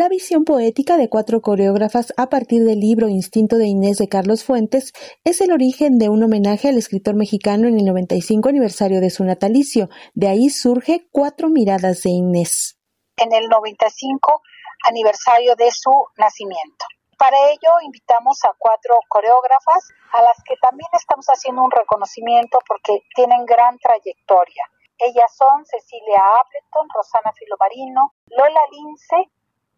La visión poética de cuatro coreógrafas a partir del libro Instinto de Inés de Carlos Fuentes es el origen de un homenaje al escritor mexicano en el 95 aniversario de su natalicio. De ahí surge Cuatro miradas de Inés. En el 95 aniversario de su nacimiento. Para ello invitamos a cuatro coreógrafas a las que también estamos haciendo un reconocimiento porque tienen gran trayectoria. Ellas son Cecilia Appleton, Rosana Filomarino, Lola Lince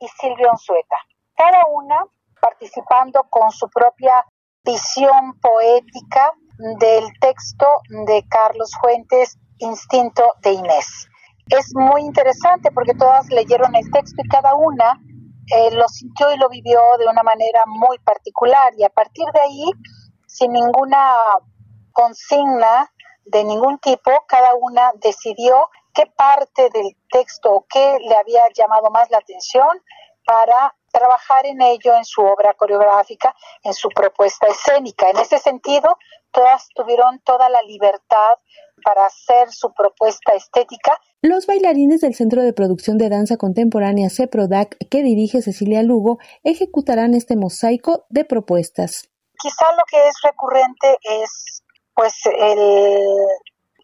y Silvia Onzueta, cada una participando con su propia visión poética del texto de Carlos Fuentes, Instinto de Inés. Es muy interesante porque todas leyeron el texto y cada una eh, lo sintió y lo vivió de una manera muy particular y a partir de ahí, sin ninguna consigna de ningún tipo, cada una decidió qué parte del texto o qué le había llamado más la atención para trabajar en ello en su obra coreográfica, en su propuesta escénica. En ese sentido, todas tuvieron toda la libertad para hacer su propuesta estética. Los bailarines del Centro de Producción de Danza Contemporánea CEPRODAC, que dirige Cecilia Lugo, ejecutarán este mosaico de propuestas. Quizá lo que es recurrente es pues el,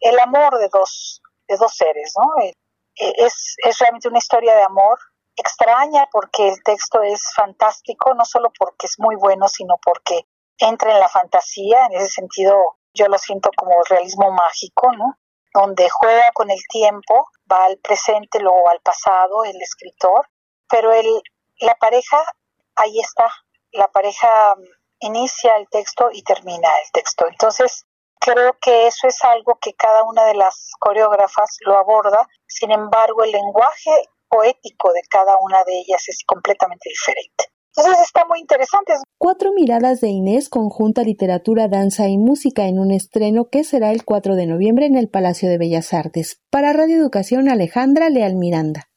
el amor de dos, de dos seres, ¿no? Eh, eh, es, es realmente una historia de amor extraña porque el texto es fantástico, no solo porque es muy bueno, sino porque entra en la fantasía, en ese sentido yo lo siento como realismo mágico, ¿no? Donde juega con el tiempo, va al presente, luego al pasado, el escritor, pero el, la pareja, ahí está, la pareja inicia el texto y termina el texto. Entonces, Creo que eso es algo que cada una de las coreógrafas lo aborda, sin embargo el lenguaje poético de cada una de ellas es completamente diferente. Entonces está muy interesante. Cuatro miradas de Inés conjunta literatura, danza y música en un estreno que será el 4 de noviembre en el Palacio de Bellas Artes. Para Radio Educación Alejandra Leal Miranda.